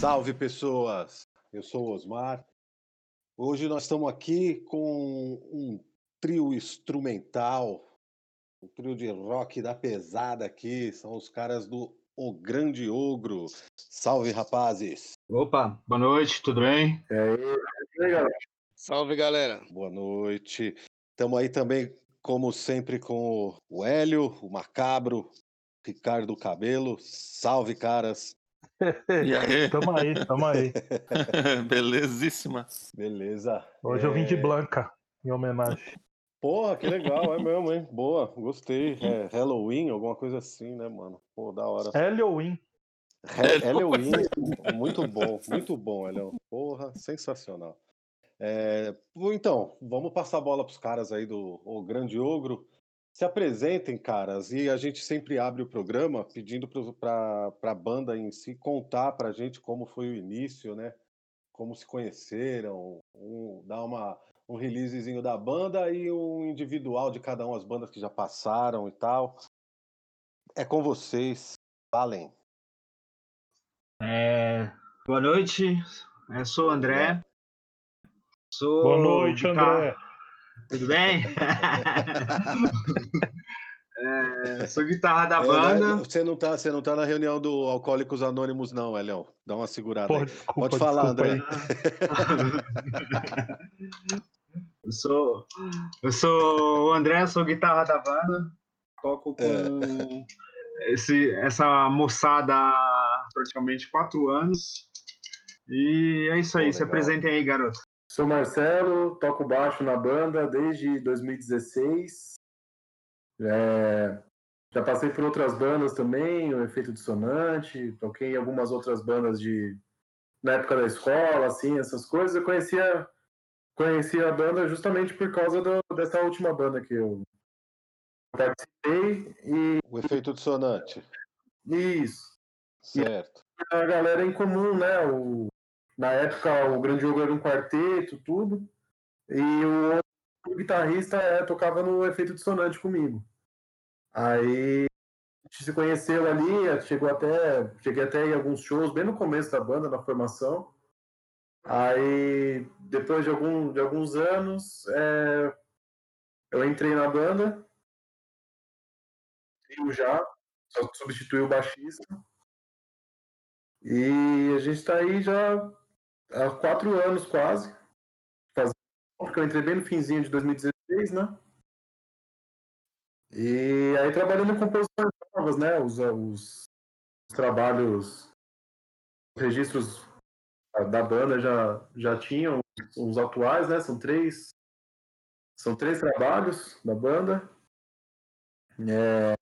Salve pessoas! Eu sou o Osmar. Hoje nós estamos aqui com um trio instrumental, um trio de rock da pesada aqui. São os caras do O Grande Ogro. Salve rapazes! Opa, boa noite, tudo bem? E aí, galera? Salve galera! Boa noite. Estamos aí também, como sempre, com o Hélio, o Macabro, Ricardo Cabelo. Salve, caras! E aí? Tamo aí, tamo aí. Belezíssima. Beleza. Hoje eu vim de É, Blanca, em homenagem. Porra, que legal, é mesmo, hein? Boa, gostei. É Halloween, alguma coisa assim, né, mano? Pô, da hora. Halloween. He- Halloween, muito bom, muito bom, Hélio. Porra, sensacional. É, então, vamos passar a bola para os caras aí do O Grande Ogro. Se apresentem, caras, e a gente sempre abre o programa pedindo para a banda em si contar para a gente como foi o início, né? Como se conheceram, um, dar uma, um releasezinho da banda e um individual de cada uma, as bandas que já passaram e tal. É com vocês, valem. É, boa noite, eu sou o André. Sou Boa noite, guitarra- André. Tudo bem? É, sou guitarra da É, banda. Você não tá, você não tá na reunião do Alcoólicos Anônimos, não, Elião. Dá uma segurada Porra, aí. desculpa, Pode falar, desculpa André. aí. Eu sou, eu sou o André, sou guitarra da banda. Toco com É. esse, essa moçada há praticamente quatro anos. E é isso aí, Pô, se apresentem aí, garoto. Sou Marcelo, toco baixo na banda desde 2016. É, já passei por outras bandas também, o Efeito Dissonante, toquei em algumas outras bandas de na época da escola, assim, essas coisas. Eu conhecia, conhecia a banda justamente por causa do- dessa última banda que eu participei e O efeito dissonante. isso. Certo. a galera em comum, né? O, na época o Grande Jogo era um quarteto, tudo. E o guitarrista é, tocava no efeito dissonante comigo. Aí a gente se conheceu ali, chegou até, cheguei até em alguns shows, bem no começo da banda, na formação. Aí depois de, algum, de alguns anos, é, eu entrei na banda, eu já, só substituí o baixista. E a gente está aí já há quatro anos quase. Fazendo, porque eu entrei bem no finzinho de 2016, né? E aí trabalhando em composições novas, né? Os, os, os trabalhos, os registros da banda já, já tinham os atuais, né? São três. São três trabalhos da banda. É,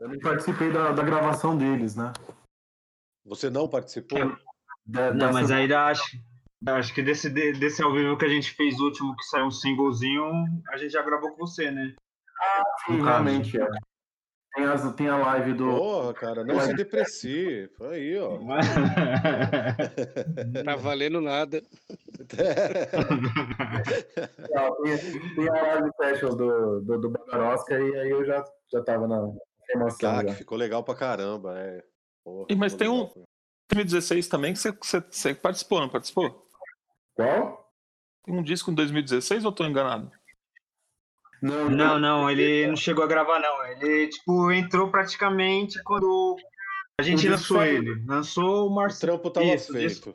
eu não participei da, da gravação deles, né? Você não participou? Da- Não, mas aí acho, acho que desse, de- desse ao vivo que a gente fez o último, que saiu um singlezinho, a gente já gravou com você, né? Sim, no caso. realmente, é. Tem, as, tem a live do. Porra, cara, não se deprecie. Foi aí, ó. Tá valendo nada. Tem, tem a live sessions do, do, do Bagarosca e aí eu já, já tava na formação. Ah, que ficou legal pra caramba, é. Porra, E, mas tem um- legal. 2016 também que você, você, você participou, não participou? Qual? Tem um disco em 2016 ou eu tô enganado? Não, Não, não, ele não chegou a gravar, não. Ele, tipo, entrou praticamente quando a gente O lançou ele. Lançou o O Marcelo. trampo tava Isso, feito. isso.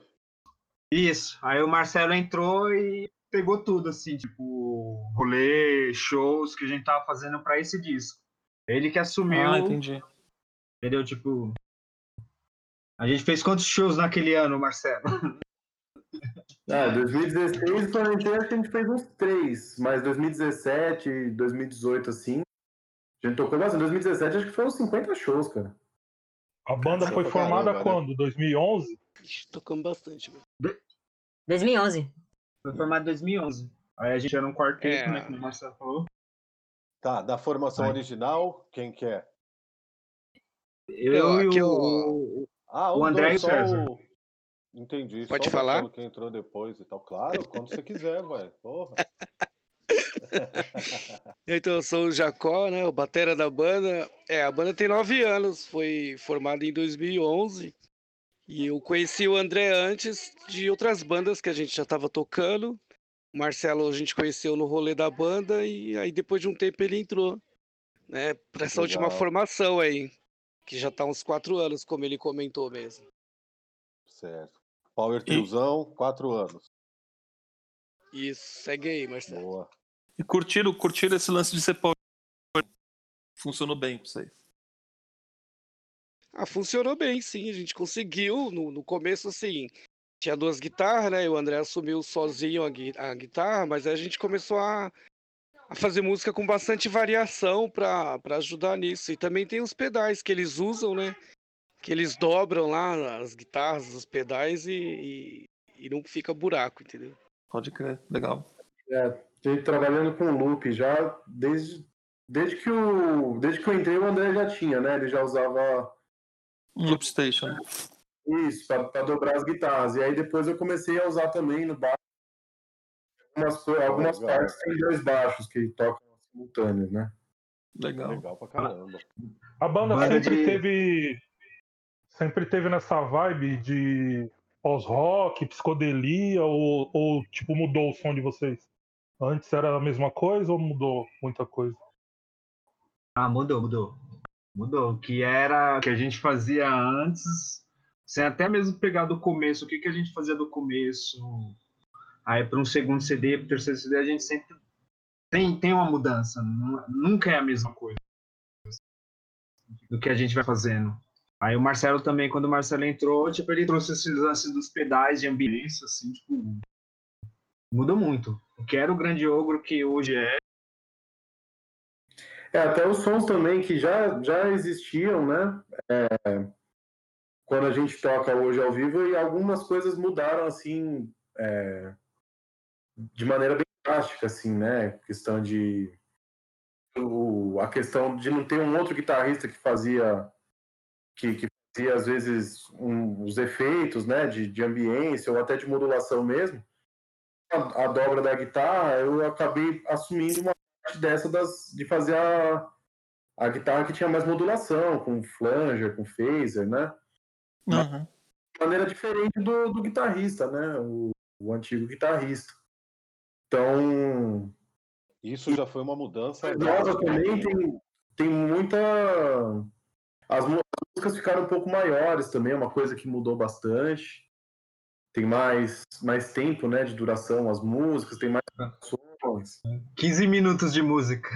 Isso. Aí o Marcelo entrou e pegou tudo, assim, tipo, rolê, shows que a gente tava fazendo pra esse disco. Ele que assumiu, Ah, entendi. entendeu? Tipo. A gente fez quantos shows naquele ano, Marcelo? Ah, 2016 quando eu entrei, acho que a gente fez uns três, mas 2017, 2018, assim. A gente tocou bastante. 2017 acho que foi uns 50 shows, cara. A banda foi formada caramba, né? quando? 2011? Ixi, Tocamos bastante. velho. 2011. Foi formado em 2011. Aí a gente era um quarteto, É. né? Como o Marcelo falou. Tá, da formação Vai. original, quem que é? Eu, Eu, e o, ó. o- Ah, O os André dois, e o só César. o- Entendi. Pode só o falar? Marcelo que entrou depois e tal. Claro, quando você quiser, vai. Porra. Então, eu sou o Jacó, né? O batera da banda. É, a banda tem nove anos, foi formada em 2011. E eu conheci o André antes de outras bandas que a gente já estava tocando. O Marcelo a gente conheceu no rolê da banda e aí depois de um tempo ele entrou, né, para essa última Legal. formação aí, que já tá uns quatro anos, como ele comentou mesmo. Certo. Power Triozão, quatro anos. Isso, segue aí, Marcelo. Boa. E curtiram, curtiram esse lance de ser power. Funcionou bem pra vocês. Ah, funcionou bem, sim. A gente conseguiu. No, no começo, assim, tinha duas guitarras, né? E o André assumiu sozinho a, gui- a guitarra, mas aí a gente começou a, a fazer música com bastante variação para ajudar nisso. E também tem os pedais que eles usam, né? Que eles dobram lá as guitarras, os pedais e, e, e não fica buraco, entendeu? Pode crer, legal. É, trabalhando com loop já desde, desde que o desde que eu entrei o André já tinha, né? Ele já usava loop station. isso para dobrar as guitarras. E aí depois eu comecei a usar também no baixo. Algumas, algumas Legal. partes tem dois baixos que tocam simultâneos, né? Legal. Legal pra caramba. A banda, Banda sempre de- teve. Sempre teve nessa vibe de pós-rock, psicodelia, ou, ou tipo mudou o som de vocês? Antes era a mesma coisa ou mudou muita coisa? Ah, mudou, mudou. Mudou. O que era o que a gente fazia antes, sem até mesmo pegar do começo, o que, que a gente fazia do começo. Aí para um segundo CD, para terceiro CD, a gente sempre tem, tem uma mudança. nu- Nunca é a mesma coisa do que a gente vai fazendo. Aí o Marcelo também, quando o Marcelo entrou, tipo, ele trouxe esse lance dos pedais de ambiência, assim, tipo, mudou muito. O que era o grande ogro que hoje é, É, até os sons também que já, já existiam, né? É, quando a gente toca hoje ao vivo, e algumas coisas mudaram, assim, é, de maneira bem drástica, assim, né? Questão de... O, a questão de não ter um outro guitarrista que fazia... Que, que fazia, às vezes, um- os efeitos, né? De, de ambiência ou até de modulação mesmo. A, a dobra da guitarra, eu acabei assumindo uma parte dessa das, de fazer a, a guitarra que tinha mais modulação, com flanger, com phaser, né? Uhum. De maneira diferente do, do guitarrista, né? O, o antigo guitarrista. Então, Isso já foi uma mudança. nova também tem, tem muita. As músicas ficaram um pouco maiores também, é uma coisa que mudou bastante. Tem mais, mais tempo né, de duração as músicas, tem mais canções. 15 minutos de música.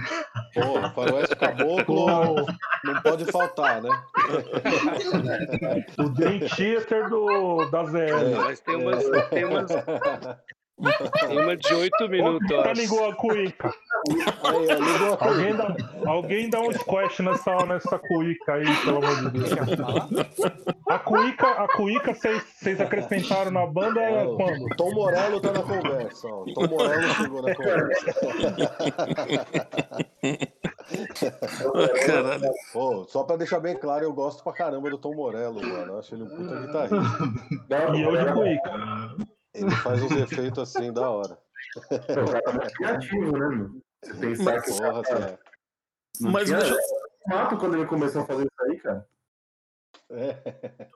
Pô, Faroeste Caboclo não pode faltar, né? O Dream Theater do, da ZL. Mas tem umas, tem umas, uma de oito minutos, Tá ligou a cuíca. Aí, ó, ligou a Alguém dá, alguém dá um squash nessa, nessa cuíca aí, pelo amor de Deus. A cuíca, a cuíca vocês acrescentaram na banda é quando? Tom Morello tá na conversa, ó. Tom Morello chegou na conversa. Caralho. Pô, só pra deixar bem claro, eu gosto pra caramba do Tom Morello, mano. Eu acho ele um puta guitarrista. E eu de cuíca. Ele faz uns efeitos assim da hora. o cara é muito criativo, né, meu? Você pensar que o Porra, cara assim, não Mas tinha deixa- mato quando ele começou a fazer isso aí, cara. é.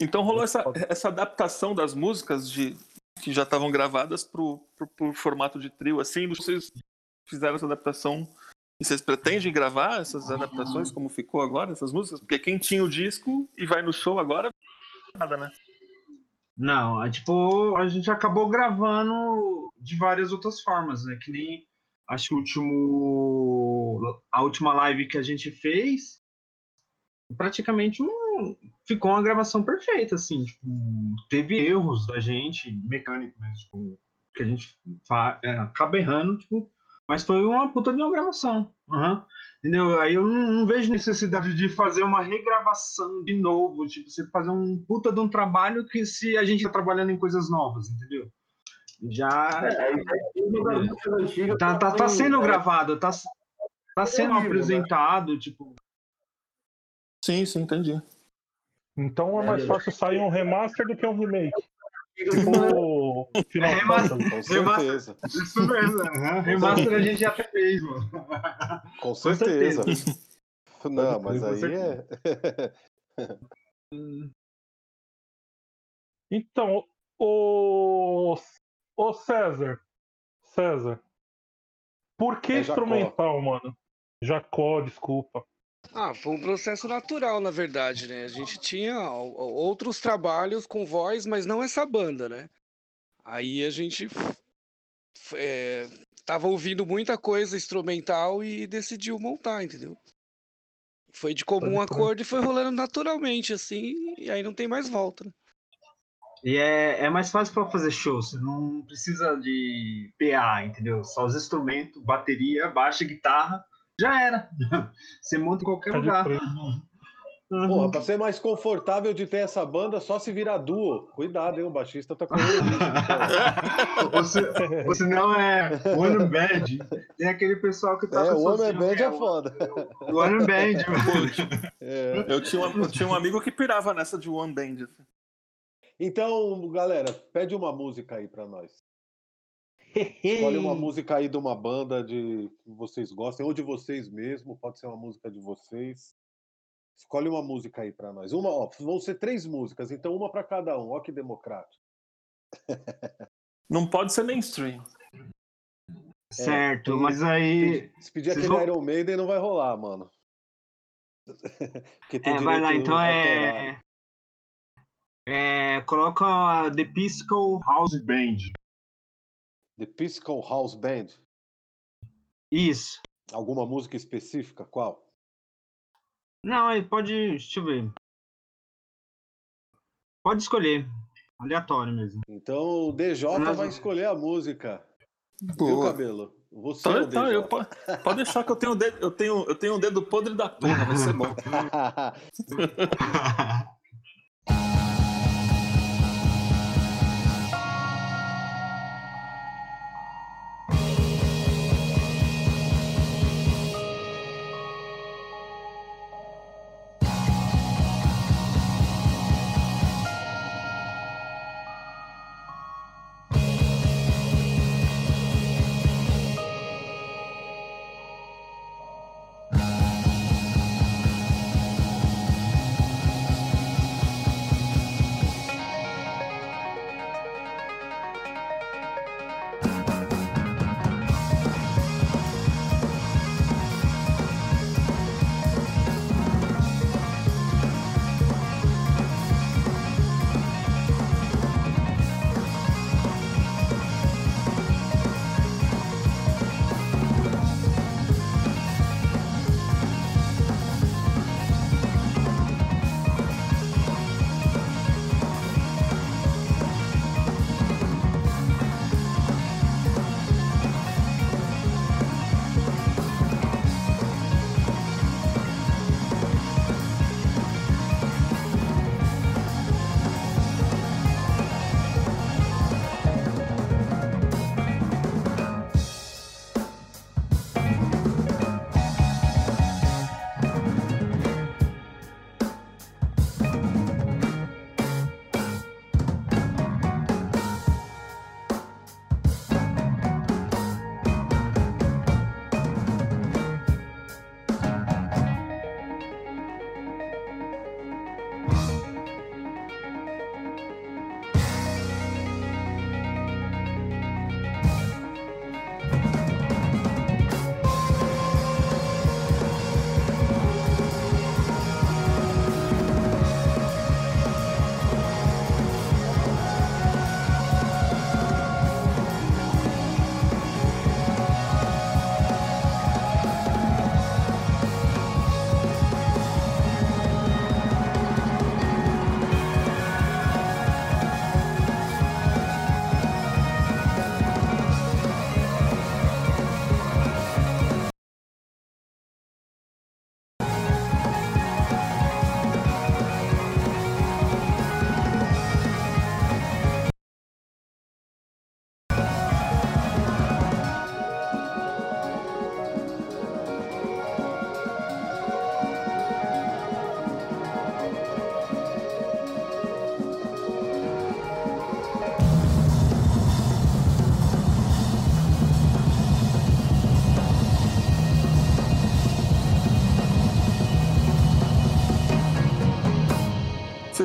Então rolou essa, essa adaptação das músicas de, que já estavam gravadas pro, pro, pro formato de trio, assim, vocês fizeram essa adaptação e vocês pretendem gravar essas adaptações como ficou agora, essas músicas? Porque quem tinha o disco e vai no show agora, nada, né? Não, é tipo, a gente acabou gravando de várias outras formas, né? Que nem acho que o último, a última live que a gente fez, praticamente um, ficou uma gravação perfeita, assim, tipo, teve erros da gente, mecânico mesmo, tipo, que a gente fa- é, acaba errando, tipo, mas foi uma puta de uma gravação. aham. Entendeu? Aí eu não, não vejo necessidade de fazer uma regravação de novo, tipo, você fazer um puta de um trabalho que se a gente tá trabalhando em coisas novas, entendeu? Já das músicas antigas tá, tá, tá tem- sendo gravado, tá, tá sendo né? apresentado, tipo, Sim, sim, entendi. Então é mais fácil sair um remaster do que um remake. Tipo o Final É remaster. Fantasy. Com certeza. isso mesmo, aham, remaster a gente já fez, mano. Com certeza. certeza. Não, mas aí é. Então, o, o César, César, por que É Jacó. instrumental, mano? Jacó, desculpa. Ah, foi um processo natural, na verdade, né? A gente tinha o- o- outros trabalhos com voz, mas não essa banda, né? Aí a gente é, tava ouvindo muita coisa instrumental e decidiu montar, entendeu? Foi de comum acordo e foi rolando naturalmente, assim, e aí não tem mais volta. né? E é, é mais fácil para fazer show, você não precisa de PA, entendeu? Só os instrumentos, bateria, baixa, guitarra, já era. Você monta em qualquer Pode lugar. Uhum. Porra, pra ser mais confortável de ter essa banda, só se virar duo. Cuidado, hein? O baixista tá com se, ou senão é One Band. Tem aquele pessoal que tá É, o One Band que é foda. o One Band. mano. É. Eu tinha, um, eu tinha um amigo que pirava nessa de One Band. assim. Então, galera, pede uma música aí pra nós. Escolhe uma música aí de uma banda de que vocês gostem, ou de vocês mesmo, pode ser uma música de vocês. Escolhe uma música aí pra nós. Uma, ó, vão ser três músicas, então uma pra cada um. Ó que democrático. Não pode ser mainstream. Certo, tem- mas aí. Se pedir aquele vão- Iron Maiden não vai rolar, mano. É, vai lá, então é. É, coloca a The Piscal House Band. The Piscal House Band. Isso. Alguma música específica? Qual? Não, aí pode. Deixa eu ver. Pode escolher. Aleatório mesmo. Então o DJ Mas- vai escolher a música. Viu, Boa. cabelo? Você é Tá, o tá, eu, po- pode deixar que eu tenho, dedo, eu, tenho, eu tenho um dedo podre da porra, vai ser bom.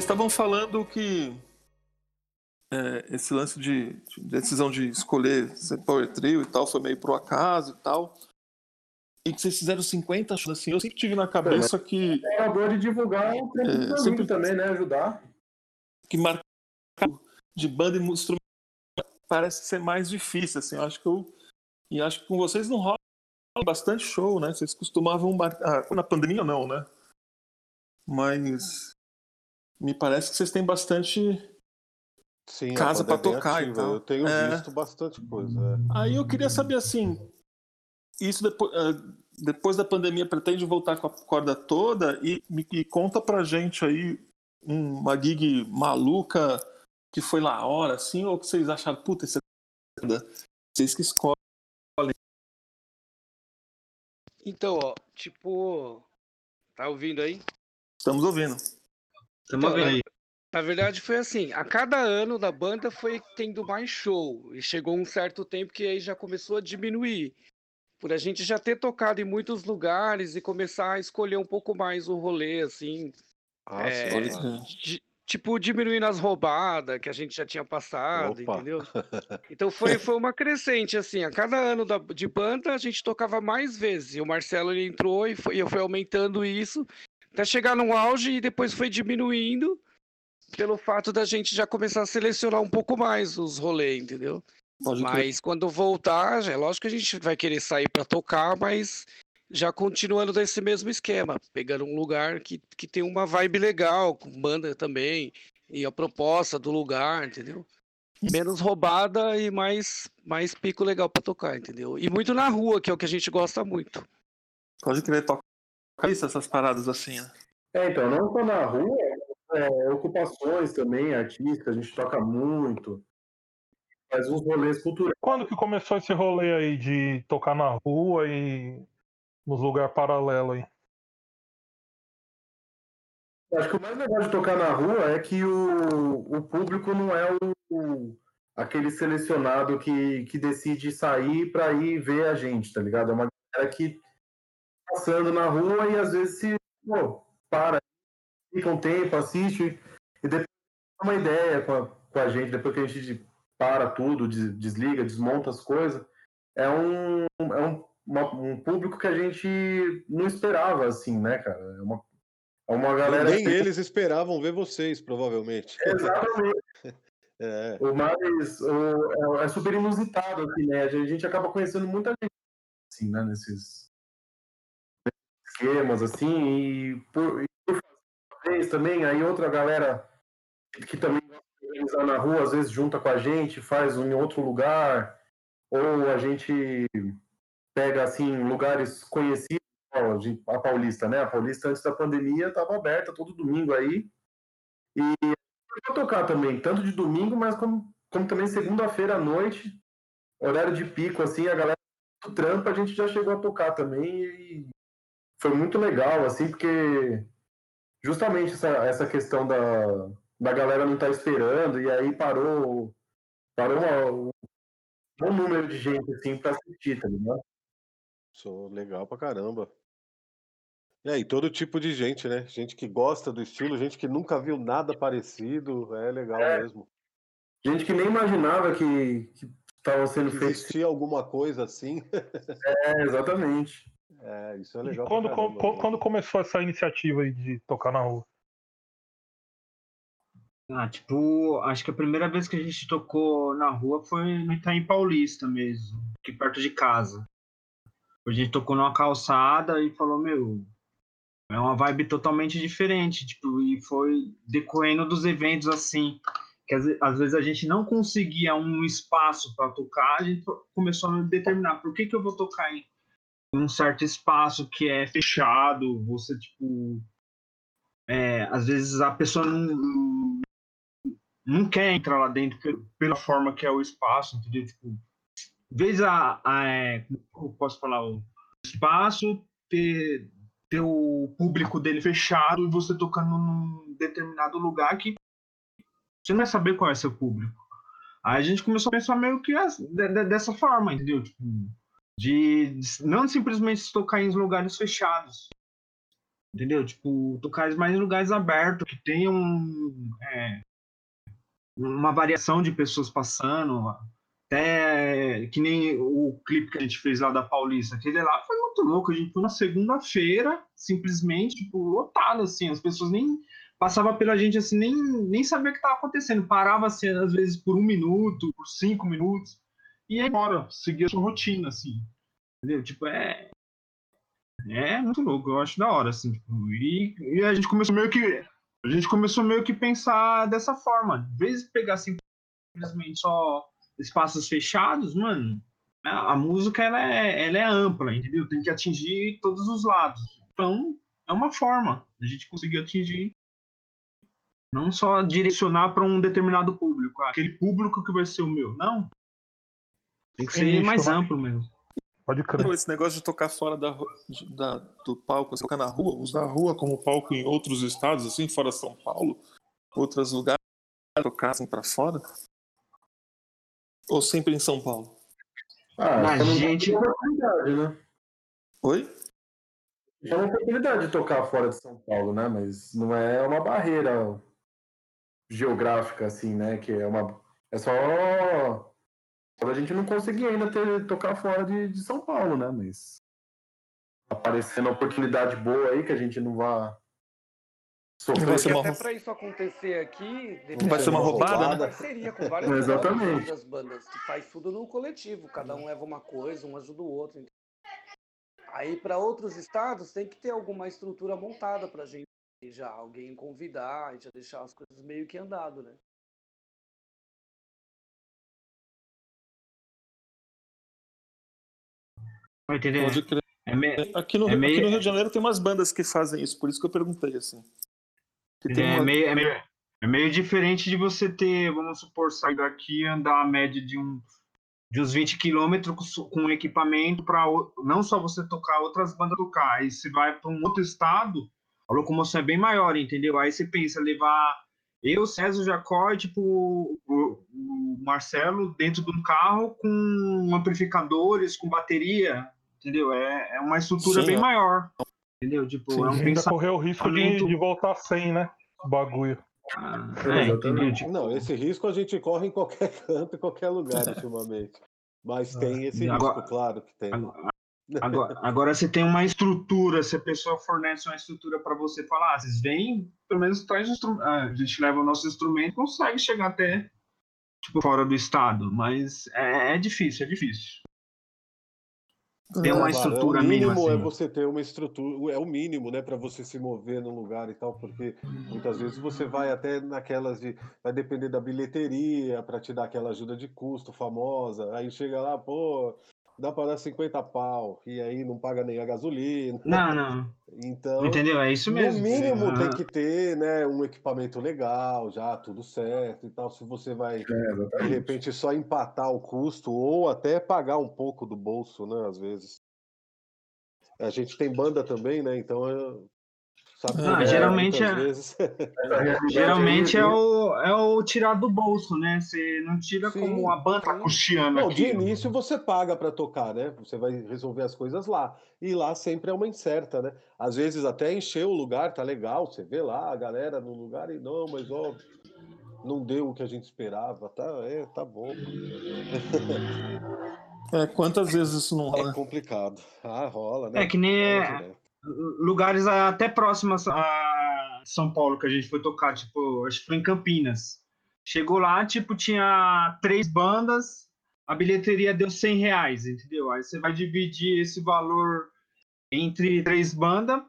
estavam falando que é, esse lance de, de, decisão de escolher ser Power Trio e tal foi meio pro acaso e tal. E que vocês fizeram 50 shows, assim, eu sempre tive na cabeça é, que. É acabou de divulgar o é, sempre também, né? Ajudar. Que marcar de banda e instrumento parece ser mais difícil, assim. Eu acho que eu. E acho que com vocês não rola bastante show, né? Vocês costumavam marcar. Ah, na pandemia não, né? Mas. Me parece que vocês têm bastante Sim, casa para tocar. Então. Eu tenho é... visto bastante coisa. É. Aí eu queria saber assim, isso depois, uh, depois da pandemia pretende voltar com a corda toda e, e conta pra gente aí uma gig maluca que foi lá a hora, assim, ou que vocês acharam, puta, esse é vocês que escolhem. Então, ó, tipo, tá ouvindo aí? Estamos ouvindo. Estamos então, ouvindo aí. Na verdade, foi assim: a cada ano da banda foi tendo mais show. E chegou um certo tempo que aí já começou a diminuir. Por a gente já ter tocado em muitos lugares e começar a escolher um pouco mais o rolê, assim. Ah, é, tipo, diminuindo as roubadas que a gente já tinha passado, Opa. entendeu? Então foi, foi uma crescente, assim. A cada ano da, de banda a gente tocava mais vezes. E o Marcelo ele entrou e foi, eu fui aumentando isso até chegar no auge e depois foi diminuindo pelo fato da gente já começar a selecionar um pouco mais os rolês, entendeu? Pode mas quando voltar, é lógico que a gente vai querer sair para tocar, mas já continuando desse mesmo esquema, pegando um lugar que, que tem uma vibe legal, com banda também, e a proposta do lugar, entendeu? Menos roubada e mais, mais pico legal para tocar, entendeu? E muito na rua, que é o que a gente gosta muito. Pode crer, toca isso, essas paradas assim, né? É, então, não só na rua, é, ocupações também, artísticas, a gente toca muito. Faz uns rolês culturais. Quando que começou esse rolê aí de tocar na rua e nos lugares paralelos aí? Acho que o mais legal de tocar na rua é que o, o público não é o, aquele selecionado que, que decide sair para ir ver a gente, tá ligado? É uma galera que passando na rua e às vezes se pô, para fica um tempo, assiste e depois dá uma ideia com a, com a gente, depois que a gente para tudo, desliga, desmonta as coisas. É um, é um, uma, um público que a gente não esperava, assim, né, cara? É uma, é uma galera. Nem que... eles esperavam ver vocês, provavelmente. Exatamente. é. O mais. O, é, é, super inusitado, assim, né? A gente acaba conhecendo muita gente, assim, né, nesses esquemas, assim, e por, vez também, aí outra galera que também organizar na rua, às vezes junta com a gente, faz em outro lugar, ou a gente pega assim lugares conhecidos, a Paulista, né? A Paulista antes da pandemia estava aberta todo domingo aí. E para tocar também, tanto de domingo, mas como, como também segunda-feira à noite, horário de pico, assim, a galera do trampo a gente já chegou a tocar também e foi muito legal, assim, porque justamente essa, essa questão da, da galera não estar tá esperando, e aí parou, parou um bom número de gente assim para assistir, tá ligado? Sou legal pra caramba. E aí, todo tipo de gente, né? Gente que gosta do estilo, gente que nunca viu nada parecido, é legal é. mesmo. Gente que nem imaginava que estava sendo feito. Existia alguma coisa assim. é, exatamente. É, isso é legal. E quando, quando começou essa iniciativa aí de tocar na rua? Ah, tipo, acho que a primeira vez que a gente tocou na rua foi no Itaim Paulista mesmo, aqui perto de casa. A gente tocou numa calçada e falou, meu, é uma vibe totalmente diferente, tipo, e foi decorrendo dos eventos assim, que às, às vezes a gente não conseguia um espaço para tocar, a gente começou a determinar por que, que eu vou tocar em um certo espaço que é fechado, você, tipo. É, às vezes a pessoa não, não quer entrar lá dentro pela forma que é o espaço, entendeu? Tipo, vez a, a é, como posso falar, o espaço ter, ter o público dele fechado e você tocando num determinado lugar que você não vai saber qual é seu público. Aí a gente começou a pensar meio que dessa forma, entendeu? Tipo, de não simplesmente tocar em lugares fechados. Entendeu? Tipo, tocar mais em lugares abertos, que tenham é, uma variação de pessoas passando, até que nem o clipe que a gente fez lá da Paulista, aquele lá foi muito louco, a gente foi na segunda-feira, simplesmente, tipo, lotado, assim, as pessoas nem passava pela gente assim, nem, nem sabia o que estava acontecendo, parava assim, às vezes por um minuto, por cinco minutos, e ia embora, seguia a sua rotina, assim, entendeu? Tipo, é, é muito louco, eu acho da hora, assim, tipo, e, e a gente começou meio que a gente começou meio que pensar dessa forma. Às vezes pegar simplesmente só espaços fechados, mano, a, a música ela é, ela é ampla, entendeu? Tem que atingir todos os lados. Então, é uma forma a gente conseguir atingir não só direcionar para um determinado público, aquele público que vai ser o meu. Não. Tem que ser mais amplo mesmo. Pode crer. Esse negócio de tocar fora da, da, do palco, assim, tocar na rua, usar a rua como palco em outros estados, assim, fora São Paulo, outros lugares, tocar assim pra fora? Ou sempre em São Paulo? Ah, A dá gente- oportunidade, né? Oi? É uma oportunidade de tocar fora de São Paulo, né? Mas não é uma barreira geográfica, assim, né? Que é uma. É só. Só a gente não conseguir ainda ter, tocar fora de, de São Paulo, né? Mas. Aparecendo uma oportunidade boa aí que a gente não vá. Não vai ser uma até para isso acontecer aqui, Não vai ser uma roubada, né? parceria com várias Exatamente. outras bandas que faz tudo no coletivo, cada um leva uma coisa, um ajuda o outro. Aí para outros estados tem que ter alguma estrutura montada pra gente já alguém convidar e já deixar as coisas meio que andado, né? Vai entender? Pode crer. É, me- Aqui no, É meio- aqui no Rio de Janeiro tem umas bandas que fazem isso, por isso que eu perguntei, assim. É uma- meio, é, meio, é meio diferente de você ter, vamos supor, sair daqui e andar a média de, um, de uns 20 quilômetros com, equipamento para não só você tocar, outras bandas tocar. Aí você vai para um outro estado, a locomoção é bem maior, entendeu? Aí você pensa levar eu, César, Jacó e tipo, o, o Marcelo dentro de um carro com amplificadores, com bateria, entendeu? É, é uma estrutura Sim, bem ó. maior, entendeu? Tipo, Sim, é um Ainda pensamento. correu o risco de, de voltar sem, né? O bagulho. É, entendeu? Exatamente. Tipo, Não, esse risco a gente corre em qualquer canto, em qualquer lugar, ultimamente. Mas tem esse agora- risco, claro que tem. Agora, agora, agora você tem uma estrutura, se a pessoa fornece uma estrutura para você falar, ah, vocês vêm, pelo menos traz o instrumento, a gente leva o nosso instrumento, consegue chegar até tipo fora do estado, mas é, é difícil, é difícil. Tem uma estrutura é o mínima, mínimo é assim. você ter uma estrutura, é o mínimo, né, para você se mover num lugar e tal, porque muitas vezes você vai até naquelas de vai depender da bilheteria para te dar aquela ajuda de custo famosa, aí chega lá, pô, dá para dar 50 pau e aí não paga nem a gasolina. Não, não, Então, entendeu? É isso mesmo. no mínimo tem que ter, né, um equipamento legal, já tudo certo e tal. Se você vai É, de repente só empatar o custo ou até pagar um pouco do bolso, né? Às vezes. A gente tem banda também, né? Então é- sabe Ah, é, geralmente é- vezes. Geralmente é o, é o tirar do bolso, né? Você não tira Sim, como a banda tá custeando Não, de início você paga para tocar, né? Você vai resolver as coisas lá. E lá sempre é uma incerta, né? Às vezes até encher o lugar, tá legal, você vê lá a galera no lugar e não, mas ó, não deu o que a gente esperava, tá? É, tá bom. É, quantas vezes isso não É rola? complicado. Ah, rola, né? É que nem. Lugares até próximos a São Paulo que a gente foi tocar, tipo, acho que foi em Campinas. Chegou lá, tipo, tinha três bandas, a bilheteria deu 100 reais, entendeu? Aí você vai dividir esse valor entre três bandas,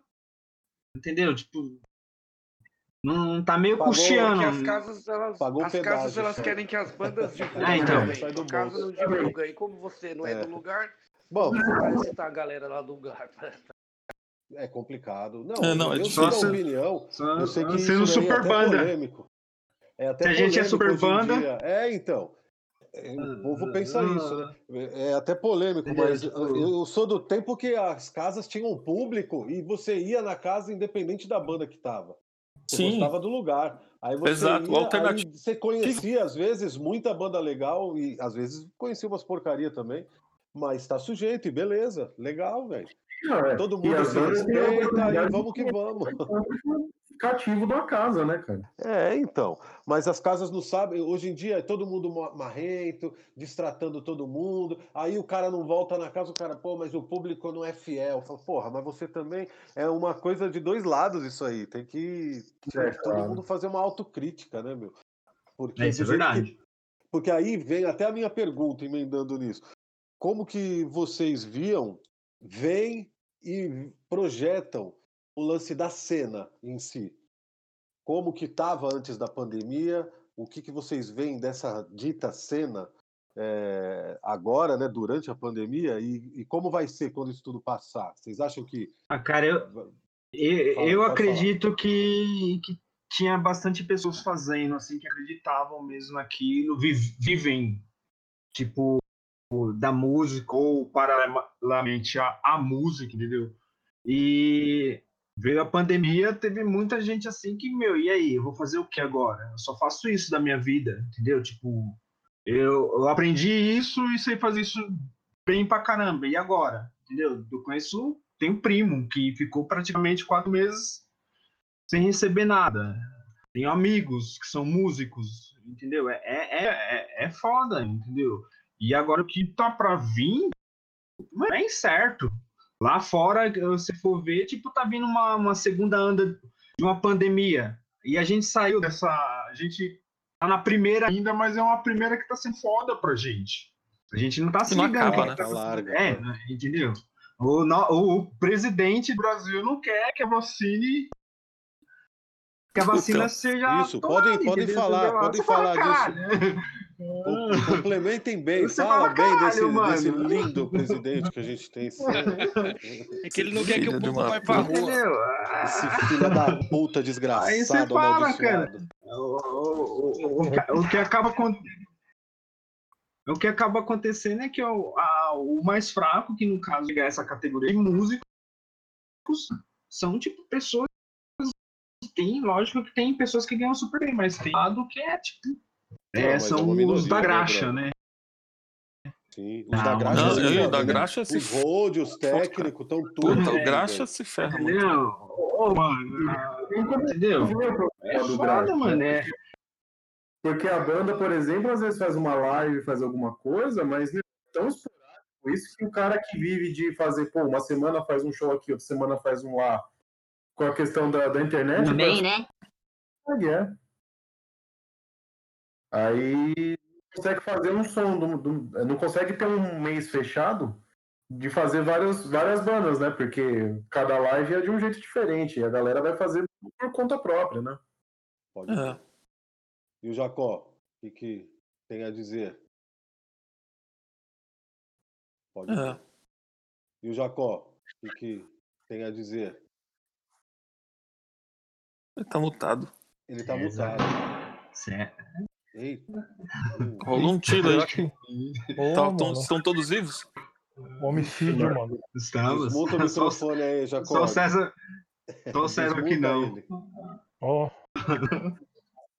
entendeu? Tipo, não tá meio Pagou- custeando. Porque as casas, elas, Pagou as pedágio, casas, elas querem que as bandas divulguem Ah, então. também. Casa bolso. não divulga. E como você não é, É. do lugar, Bom, você vai citar a galera lá do lugar. é complicado. Não, É, não, é eu difícil. sei da opinião. Só- Eu sei que sendo super é até banda. polêmico. É até Se a gente é super banda-. É, então. É, O povo pensa isso, né? É até polêmico, mas Tipo- eu sou do tempo que as casas tinham público e você ia na casa independente da banda que tava. Você Sim. gostava do lugar. Aí você Exato, ia, alternativo- aí você conhecia, às vezes, muita banda legal e às vezes conhecia umas porcaria também. Mas tá sujeito, e beleza, legal, velho. É. Todo E mundo as se respeita e vamos que vamos. cativo uma casa, né, cara? É, então. Mas as casas não sabem. Hoje em dia é todo mundo ma- marrento, distratando todo mundo. Aí o cara não volta na casa, o cara, pô, mas o público não é fiel. Fala, porra, mas você também. É uma coisa de dois lados isso aí. Tem que É, todo claro. mundo fazer uma autocrítica, né, meu? Porque É, isso é jeito que- verdade. Porque aí vem até a minha pergunta, emendando nisso. Como que vocês viam, veem e projetam o lance da cena em si? Como que estava antes da pandemia? O que, que vocês veem dessa dita cena eh, agora, né, durante a pandemia? E, e como vai ser quando isso tudo passar? Vocês acham que... Ah, cara, eu, eu, Fala, eu acredito que, que tinha bastante pessoas fazendo, assim, que acreditavam mesmo naquilo, vi- vivem, tipo, da música ou paralelamente a, a música, entendeu? E veio a pandemia, teve muita gente assim que, meu, e aí, eu vou fazer o que agora? Eu só faço isso da minha vida, entendeu? Tipo, eu, eu aprendi isso e sei fazer isso bem pra caramba, e agora? Entendeu? Eu conheço, tenho um primo que ficou praticamente quatro meses sem receber nada. Tenho amigos que são músicos, entendeu? É, é, é, é foda, entendeu? E agora o que tá pra vir não é incerto. Lá fora, se for ver, tipo, tá vindo uma, uma segunda onda de uma pandemia. E a gente saiu dessa. A gente tá na primeira ainda, mas é uma primeira que tá sendo foda pra gente. A gente não tá se não ligando. acaba, né? tá- larga, É, tá. entendeu? O, no- o presidente do Brasil não quer que a vacine. Que a vacina Então, seja. isso, tomada, podem- podem entendeu? falar, podem fala, falar disso. "Caralho". Com- Complementem bem, Você fala fala, bem desse, "Caralho, desse mano." lindo presidente que a gente tem. sim. É que ele não quer que o povo vá pra rua. Entendeu? Esse Ah, filho da puta Aí você desgraçado, fala, amaldiçoado. O, o, o, o que acaba acon- o que acaba acontecendo é que o, a- o mais fraco, que no caso é essa categoria de músicos, são tipo pessoas tem, lógico que tem pessoas que ganham super bem, mas tem lado que é tipo é, é são uma os da né, graxa, né? Sim, os Não, da graxa Não, da né? graxa se Os road, os técnicos, estão tudo. Puta, o fodidos, graxa se ferra. Entendeu? Ô, mano, ah, entendeu? É do foda, Graxa. mano, é. Porque a banda, por exemplo, às vezes faz uma live, faz alguma coisa, mas não é tão esporádico. Isso que o cara que vive de fazer, pô, uma semana faz um show aqui, outra semana faz um lá, com a questão da, da internet. Também, né? consegue, é. Aí consegue fazer um som, do, do- não consegue ter um mês fechado de fazer várias, várias bandas, né? Porque cada live é de um jeito diferente, e a galera vai fazer por conta própria, né? Pode É. ser. E o Jacó, o que, que tem a dizer? Pode É. ser. E o Jacó, o que, que tem a dizer? Ele tá mutado. Ele tá É, mutado. Certo. Eita. Rolou um tiro aí. Ô, Tá- tão- estão todos vivos? homicídio, mano. Estamos. Desmuta o Só, microfone aí, Jacó. só o César. Só o César que não. Ó,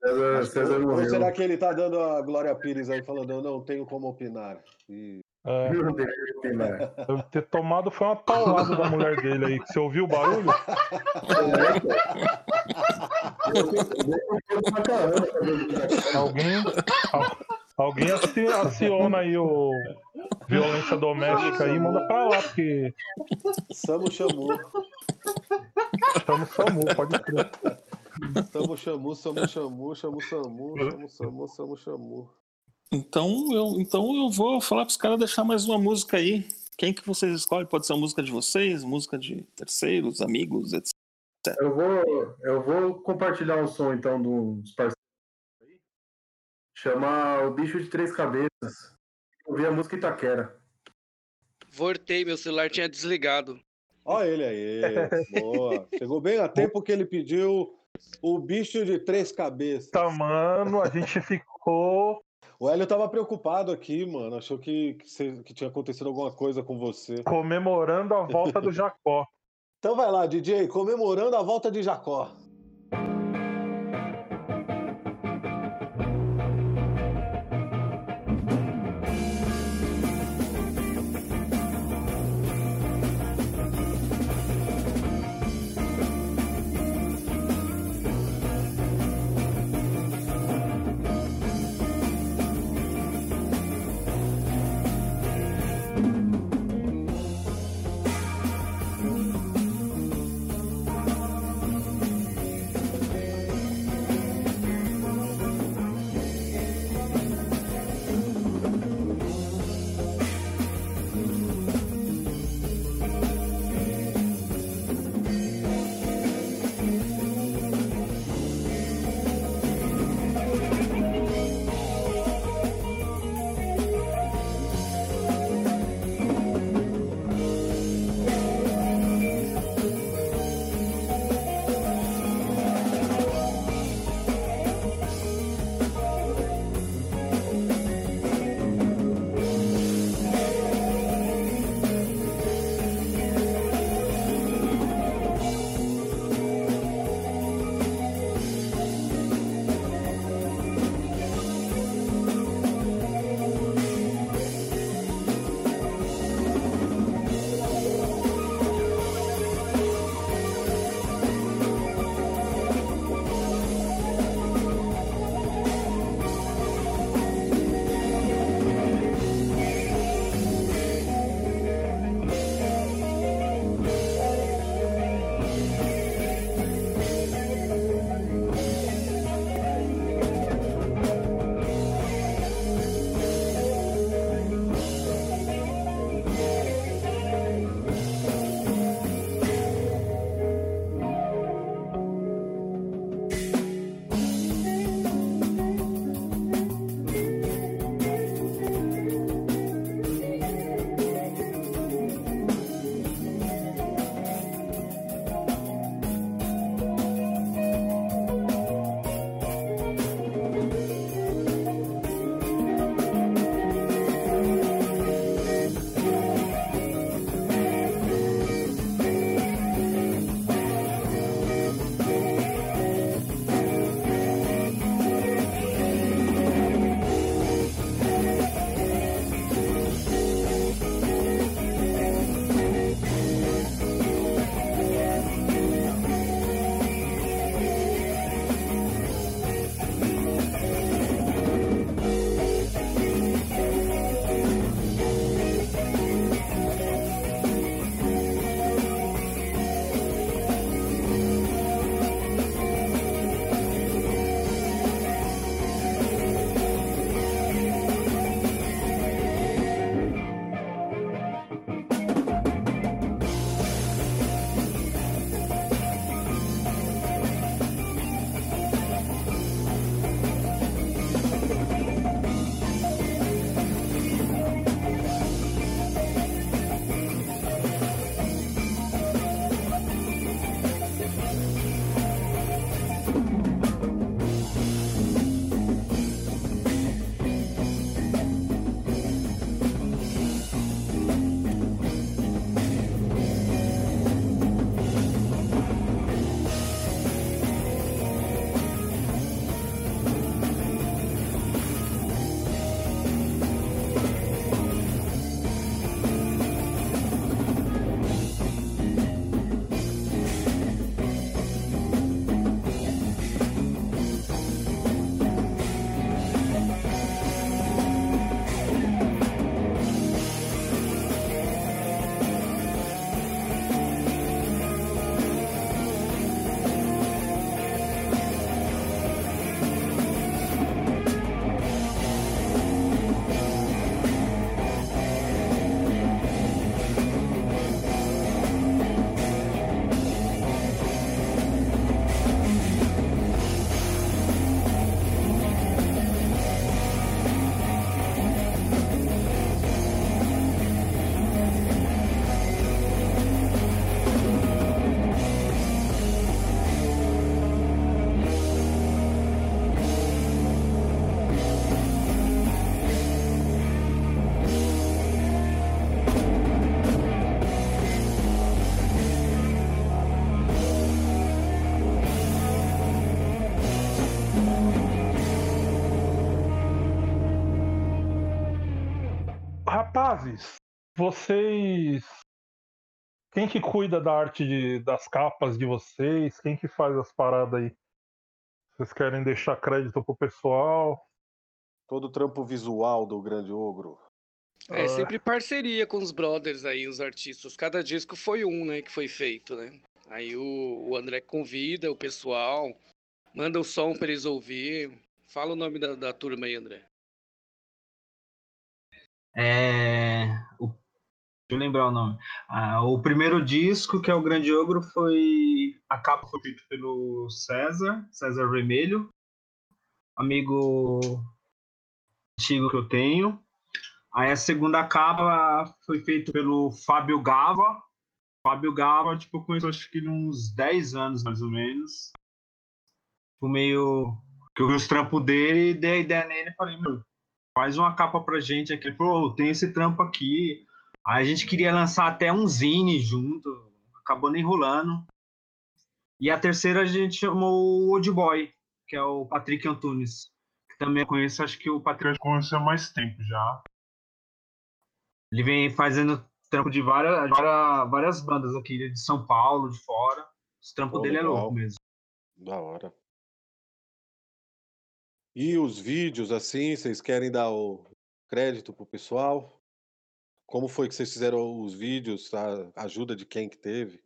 César, César Ou, ou será que ele tá dando a Glória Pires aí, falando, eu não tenho como opinar? E... é, deve ter tomado foi uma paulada da mulher dele aí. Você ouviu o barulho? Alguém, al- alguém aci- aciona aí o violência doméstica aí, manda pra lá, porque Samu chamou. SAMU, pode crer. Samu chamou, Samu chamou, Samu Samu, Samu Samu, Samu chamou. Então eu, então eu vou falar pros caras deixar mais uma música aí. Quem que vocês escolhem? Pode ser uma música de vocês, música de terceiros, amigos, etc. Eu vou, eu vou compartilhar um som então dos parceiros aí. Chama O Bicho de Três Cabeças. Ouvi a música Itaquera. Voltei, meu celular tinha desligado. Olha ele aí, boa. Chegou bem a tempo que ele pediu o bicho de três cabeças. Tá, mano, a gente ficou O Hélio tava preocupado aqui, mano. Achou que, que, que tinha acontecido alguma coisa com você. comemorando a volta do Jacó. Então vai lá, DJ, comemorando a volta de Jacó. Vocês. Quem que cuida da arte de- das capas de vocês? Quem que faz as paradas aí? Vocês querem deixar crédito pro pessoal? Todo o trampo visual do Grande Ogro. É Ah. sempre parceria com os brothers aí, os artistas. Cada disco foi um, né, que foi feito, né? Aí o, o André convida o pessoal, manda o som pra eles ouvir. Fala o nome da, da turma aí, André. É. O... Eu lembrar o nome. Ah, o primeiro disco, que é o Grande Ogro, foi. A capa foi feita pelo César, César Vermelho, amigo antigo que eu tenho. Aí a segunda capa foi feita pelo Fábio Gava. Fábio Gava, tipo, eu conheço acho que uns 10 anos mais ou menos. Tipo, meio. Que eu vi os trampos dele e dei a ideia nele e falei, meu, faz uma capa pra gente aqui. Ele falou, "Ô, tem esse trampo aqui. Aí a gente queria lançar até um zine junto, acabou nem rolando. E a terceira a gente chamou o Old Boy, que é o Patrick Antunes. Que também eu conheço, acho que o Patrick conhece há mais tempo já. Ele vem fazendo trampo de várias, várias, várias bandas aqui, de São Paulo, de fora. O trampo Pô, dele é louco mesmo. Da hora. E os vídeos, assim, vocês querem dar o crédito pro pessoal? Como foi que vocês fizeram os vídeos? A ajuda de quem que teve?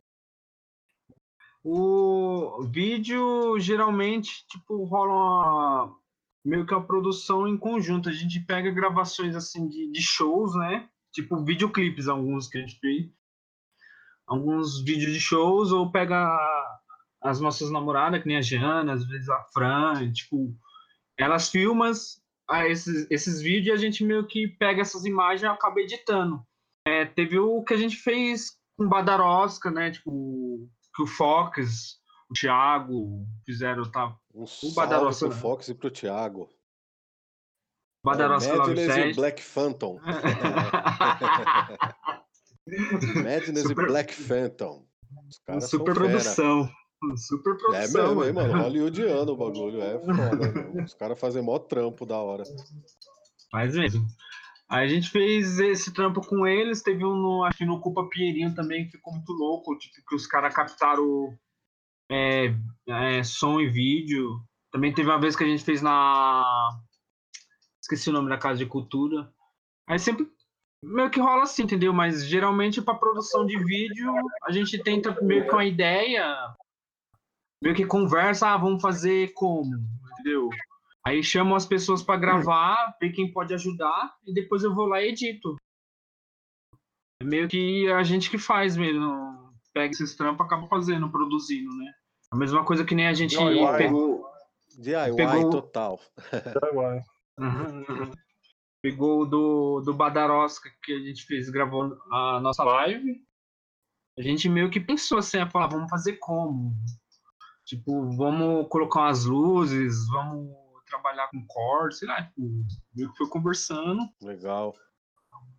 O vídeo geralmente tipo rola uma, meio que uma produção em conjunto. A gente pega gravações assim de, de shows, né? Tipo videoclipes, alguns que a gente fez. Alguns vídeos de shows, ou pega as nossas namoradas, que nem a Jana, às vezes a Fran, tipo, elas filmam ah, esses, esses vídeos e a gente meio que pega essas imagens e acaba editando. É, teve o que a gente fez com Badarosca, né? Tipo, que o Fox, o Thiago fizeram, tá? Um O Badarosca. pro Fox e pro Thiago. Badarosca É, Madness e 97. Black Phantom. Madness Super- e Black Phantom. Os caras são Super fera. produção. É mesmo, hein, mano. Hollywoodiano o bagulho. É foda, meu. Os caras fazem mó trampo da hora. Faz mesmo. Aí a gente fez esse trampo com eles, teve um, no, acho que no Culpa Pinheirinho também, que ficou muito louco, tipo, que os caras captaram é, é, som e vídeo. Também teve uma vez que a gente fez na... Esqueci o nome da Casa de Cultura. Aí sempre meio que rola assim, entendeu? Mas geralmente para produção de vídeo, a gente tenta meio que uma ideia, meio que conversa, ah, vamos fazer como, entendeu? Aí chamam as pessoas para gravar, ver quem pode ajudar e depois eu vou lá e edito. É meio que a gente que faz mesmo. Pega esses trampos e acaba fazendo, produzindo, né? A mesma coisa que nem a gente DIY. pegou. DIY Pegou- total. Vai. pegou o do, do Badarosca que a gente fez, gravou a nossa live. A gente meio que pensou assim, a falar, vamos fazer como? Tipo, vamos colocar umas luzes, vamos trabalhar com corte, sei lá, tipo, meio que foi conversando Legal.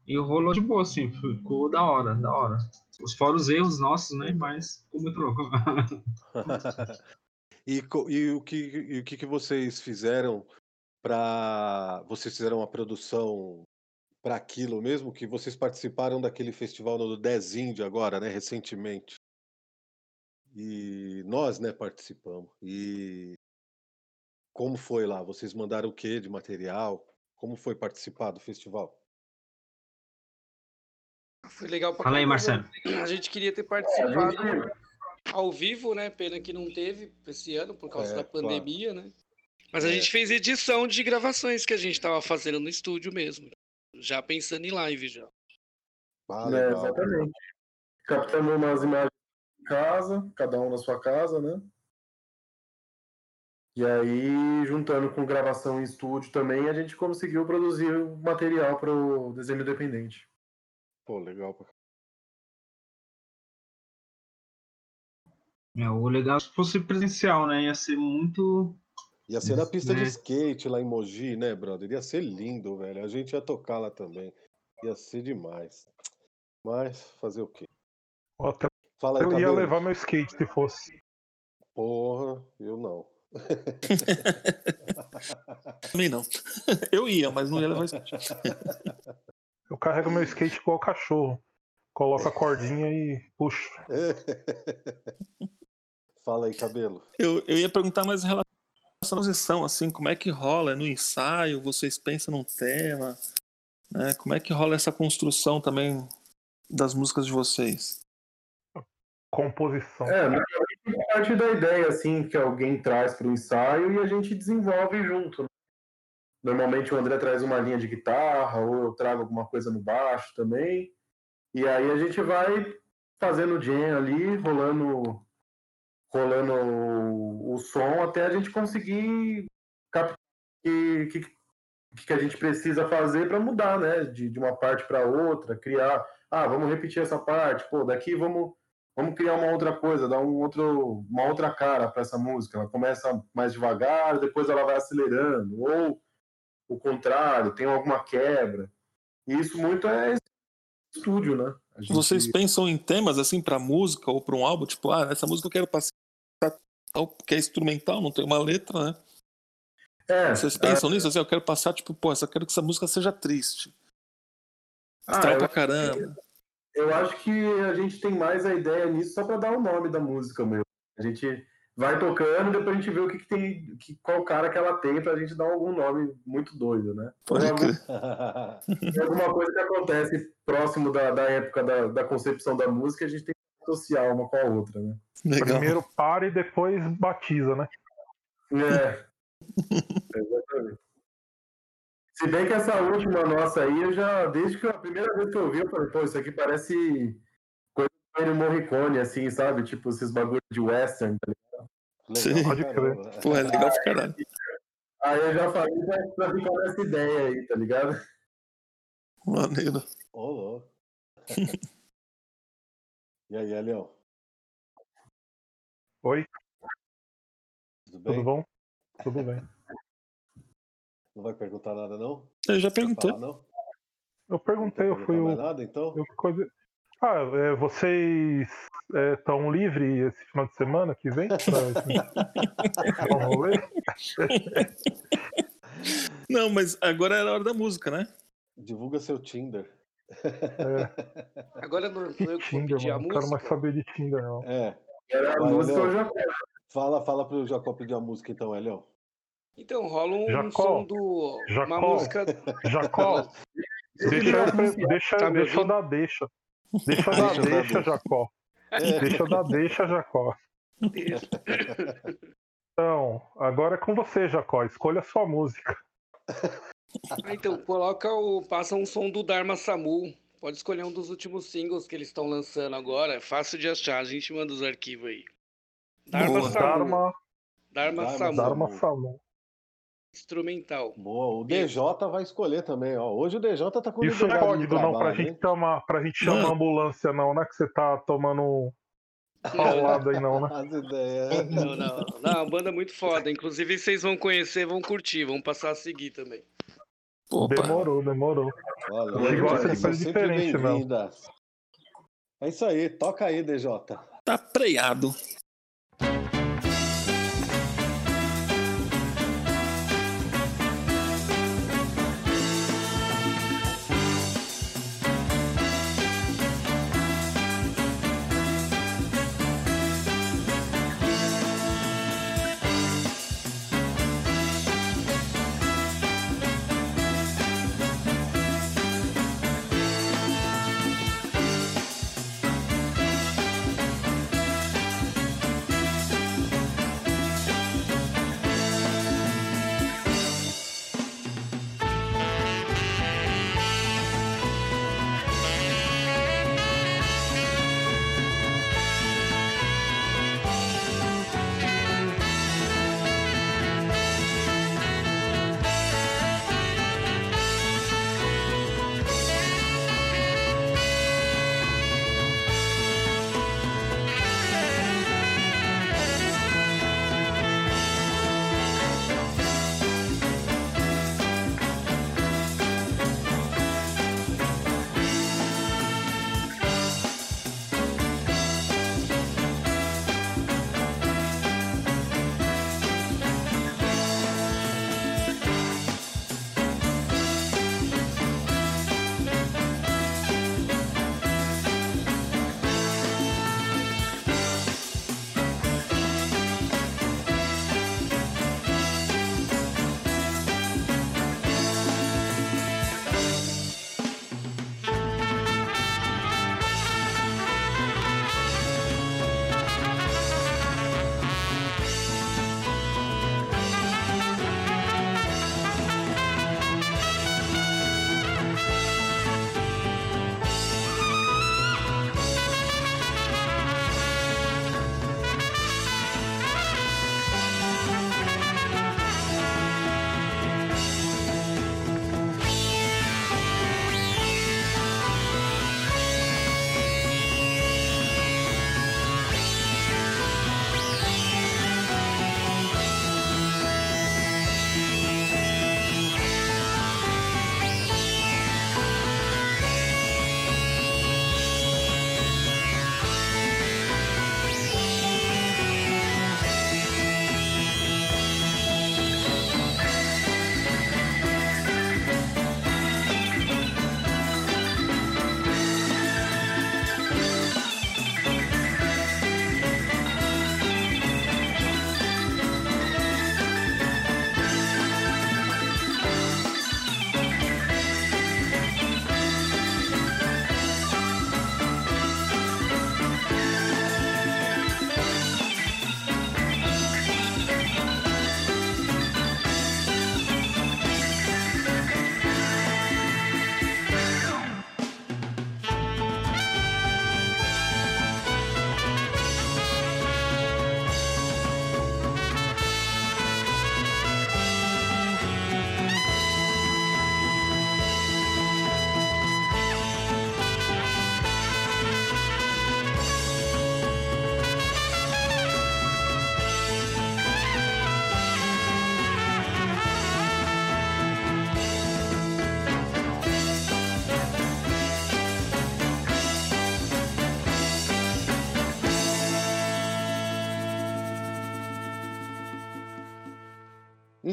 e rolou de boa, assim, ficou da hora, da hora. Os fora os erros nossos, né? Mas ficou muito louco. e, e o que, e o que, que vocês fizeram para Vocês fizeram uma produção para aquilo mesmo? Que vocês participaram daquele festival no Dez Índio agora, né? Recentemente. E nós, né, participamos. E como foi lá? Vocês mandaram o que de material? Como foi participar do festival? Foi legal pra Fala aí. Marcelo. A gente queria ter A participado gente, ao vivo, né? Pena que não teve esse ano por causa É, da claro. pandemia, né? Mas a É. gente fez edição de gravações que a gente tava fazendo no estúdio mesmo. Já pensando em live já. Ah, né, legal. exatamente. Captamos umas imagens casa, cada um na sua casa, né? E aí, juntando com gravação em estúdio também, a gente conseguiu produzir o material para o desenho independente. Pô, legal. É, o legal é se fosse presencial, né? Ia ser muito. Ia ser na pista de né? skate lá em Mogi, né, brother? Ia ser lindo, velho. A gente ia tocar lá também. Ia ser demais. Mas fazer o quê? Ó, até Fala aí, Eu ia levar meu skate se fosse. Porra, eu não. Também não. Eu ia, mas não ia levar skate. Eu carrego meu skate igual cachorro. Coloco a cordinha e puxo. Fala aí, cabelo. Eu, eu ia perguntar mais em relação à posição, assim, como é que rola? É no ensaio? Vocês pensam num tema? Né? Como é que rola essa construção também das músicas de vocês? Composição. É, normalmente parte da ideia, assim, que alguém traz para o ensaio e a gente desenvolve junto. né? Normalmente o André traz uma linha de guitarra, ou eu trago alguma coisa no baixo também. E aí a gente vai fazendo jam ali, rolando, rolando o, o som até a gente conseguir captar o que, que, que a gente precisa fazer para mudar, né? De, de uma parte para outra, criar. Ah, vamos repetir essa parte, pô, daqui vamos vamos criar uma outra coisa, dar um outro, uma outra cara para essa música. Ela começa mais devagar, depois ela vai acelerando, ou o contrário, tem alguma quebra. E isso muito é estúdio, né? Gente- Vocês pensam em temas assim pra música ou pra um álbum? Tipo, ah, essa música eu quero passar tal, que é instrumental, não tem uma letra, né? é, Vocês pensam nisso? Assim, eu quero passar, tipo, pô, eu quero que essa música seja triste. ah, Astral eu, pra caramba. Eu acho que a gente tem mais a ideia nisso só para dar o nome da música mesmo. A gente vai tocando, depois a gente vê o que, que tem, que, qual cara que ela tem pra gente dar algum nome muito doido, né? Pode. Tem alguma coisa que acontece próximo da, da época da, da concepção da música, a gente tem que associar uma com a outra, né? Legal. Primeiro para e depois batiza, né? É. Exatamente. Se bem que essa última nossa aí, eu já, desde que a primeira vez que eu vi, eu falei, pô, isso aqui parece coisa do Ennio Morricone, assim, sabe? Tipo, esses bagulhos de western, tá ligado? Sim. Legal Pode pra crer. caramba. Pô, é legal pra caralho. Aí eu já falei pra, pra ficar nessa ideia aí, tá ligado? Maneiro. Ô, louco. E aí, Elião? Oi, Tudo bem? tudo bom? Tudo bem. Não vai perguntar nada, não? Eu já Vai perguntei. falar, não? Eu perguntei, eu Não fui perguntar o. nada, então? Eu coisa... Ah, é, vocês estão livres esse final de semana que vem pra rolê? Não, mas agora era a hora da música, né? Divulga seu Tinder. É, Agora não que foi eu que vou Tinder, pedir a mano. Não quero mais música. saber de Tinder, não. É. Era a Vai, música, eu já Fala, fala pro Jacó pedir a música, então, Elião. Então, rola um Jacó, som do. Uma Jacó. música. Jacó, deixa, eu, pre- deixa, Tá deixa eu dar deixa. Deixa eu dar Deixa. Jacó. Deixa eu dar deixa, Jacó. Então, agora é com você, Jacó. Escolha a sua música. Ah, então, coloca o. Passa um som do Dharma Samu. Pode escolher um dos últimos singles que eles estão lançando agora. É fácil de achar, a gente manda os arquivos aí. Dharma Boa. Samu. Dharma, Dharma, Dharma Samu. Dharma Samu. Instrumental. Boa, o DJ vai escolher também, ó. Hoje o DJ tá com Isso não é liberdade de código, não, pra gente, chamar, pra gente chamar Não. ambulância, não, né? Que você tá tomando um paulado aí, não, né? As ideias. Não, não. Não, banda muito foda. Inclusive, vocês vão conhecer, vão curtir, vão passar a seguir também. Opa. Demorou, demorou. Olha, Ele gosta de são coisa sempre diferente. É isso aí, toca aí, DJ. Tá preado.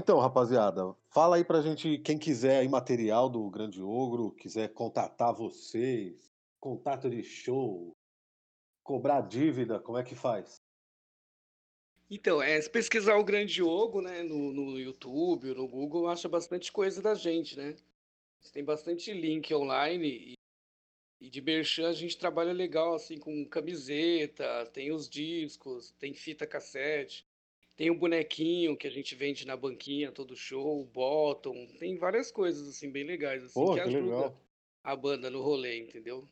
Então, rapaziada, fala aí pra gente, quem quiser aí material do Grande Ogro, quiser contatar vocês, contato de show, cobrar dívida, como é que faz? Então, é, se pesquisar o Grande Ogro, né, no, no YouTube, no Google, acha bastante coisa da gente, né? Tem bastante link online e, e de merchan a gente trabalha legal, assim, com camiseta, tem os discos, tem fita cassete, tem o bonequinho que a gente vende na banquinha todo show, bottom, tem várias coisas, assim, bem legais, assim, Pô, que que ajuda legal. a banda no rolê, entendeu?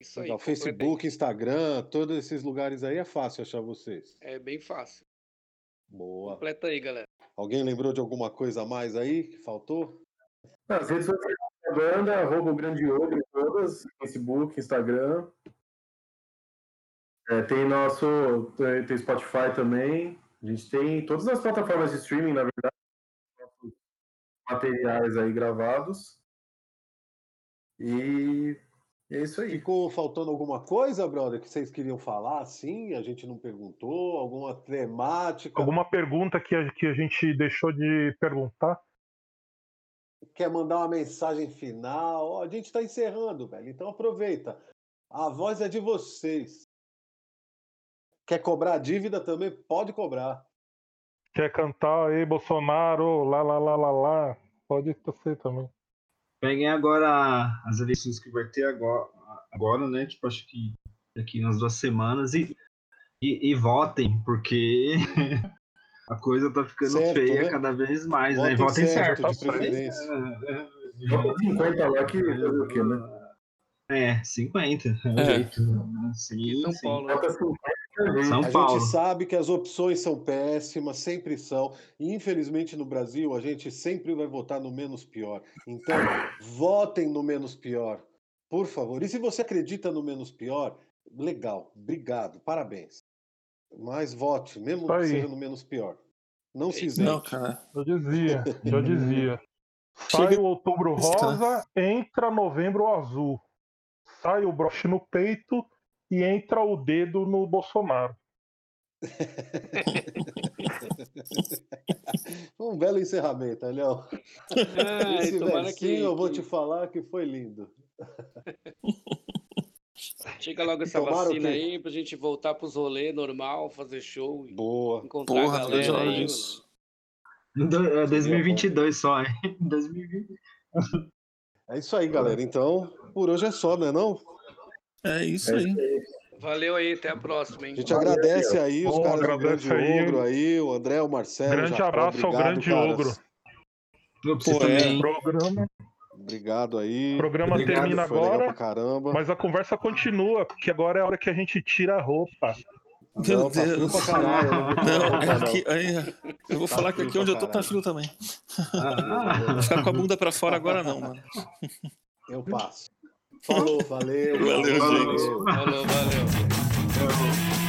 Isso aí, Legal. aí. Facebook, Instagram, todos esses lugares aí é fácil achar vocês. É bem fácil. Boa. Completa aí, galera. Alguém lembrou de alguma coisa a mais aí que faltou? Nas redes sociais da banda, arroba o Grande Ogro em todas, Facebook, Instagram. É, tem nosso. Tem, tem Spotify também. A gente tem todas as plataformas de streaming, na verdade, nossos materiais aí gravados. E é isso aí. Ficou faltando alguma coisa, brother, que vocês queriam falar assim? A gente não perguntou? Alguma temática? Alguma pergunta que a, que a gente deixou de perguntar? Quer mandar uma mensagem final? A gente está encerrando, velho. Então aproveita. A voz é de vocês. Quer cobrar dívida também? Pode cobrar. Quer cantar aí, Bolsonaro, lá, lá, lá, lá, lá? Pode ser também. Peguem agora as eleições que vai ter agora, agora né? Tipo, acho que daqui umas duas semanas e, e, e votem, porque a coisa tá ficando Certo, feia né? cada vez mais, né? E Votem votem certo, certo. de preferência. É, é, Bota 50 lá que o quê, né? É, 50. É É. jeito. Sim, São sim. Paulo. né? Bota 50 também. São A Paulo. gente sabe que as opções são péssimas, sempre são. E infelizmente no Brasil a gente sempre vai votar no menos pior. Então, votem no menos pior, por favor. E se você acredita no menos pior, legal, obrigado, parabéns. Mas vote, mesmo que seja no menos pior. Não se isente. Não, cara. Eu dizia, já dizia. Sai Chega- o outubro rosa, entra novembro azul. Sai o broche no peito e entra o dedo no Bolsonaro. Um belo encerramento, Léo. Ai, Esse versinho que, eu vou que te falar que foi lindo. chega logo essa vacina aí pra gente voltar pros rolês normal, fazer show, Boa. encontrar Porra, a galera aí. disso. Do- é 2022 só, hein? 2020. É isso aí, galera. Então, por hoje é só, né não? É isso aí. Valeu aí, até a próxima, hein? A gente agradece aí os Bom, caras do Grande aí. Ogro aí, o André, o Marcelo. o Grande abraço ao obrigado, Grande caras. Ogro. Pô, é. também. Programa, Obrigado aí. programa Obrigado, termina agora, caramba. mas a conversa continua, porque agora é a hora que a gente tira a roupa. Meu Não, tá Deus. pra caralho. eu vou tirar Não, roupa, não. aqui, aí, eu vou Tá falar que aqui onde eu tô tá frio também. Ah, Ficar com a bunda pra fora agora não, mano. Eu passo. Falou, valeu. Valeu, falou, gente. valeu. Valeu. eu-